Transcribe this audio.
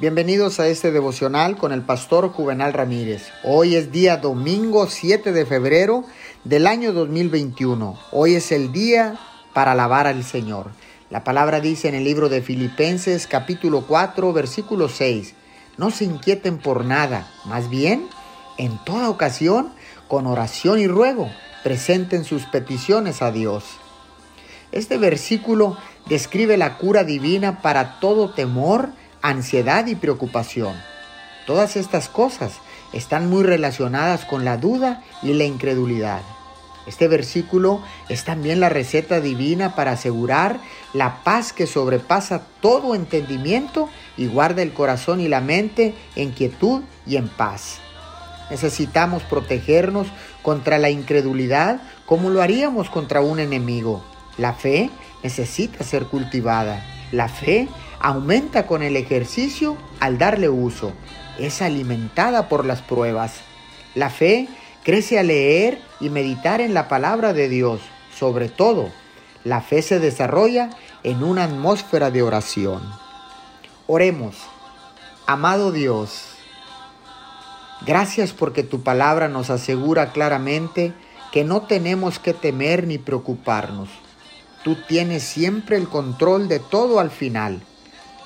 Bienvenidos a este devocional con el pastor Juvenal Ramírez. Hoy es día domingo 7 de febrero del año 2021. Hoy es el día para alabar al Señor. La palabra dice en el libro de Filipenses capítulo 4 versículo 6, no se inquieten por nada, más bien, en toda ocasión, con oración y ruego, presenten sus peticiones a Dios. Este versículo describe la cura divina para todo temor, ansiedad y preocupación. Todas estas cosas están muy relacionadas con la duda y la incredulidad. Este versículo es también la receta divina para asegurar la paz que sobrepasa todo entendimiento y guarda el corazón y la mente en quietud y en paz. Necesitamos protegernos contra la incredulidad como lo haríamos contra un enemigo. La fe necesita ser cultivada. La fe aumenta con el ejercicio al darle uso. Es alimentada por las pruebas. La fe crece al leer y meditar en la palabra de Dios. Sobre todo, la fe se desarrolla en una atmósfera de oración. Oremos. Amado Dios, gracias porque tu palabra nos asegura claramente que no tenemos que temer ni preocuparnos. Tú tienes siempre el control de todo al final.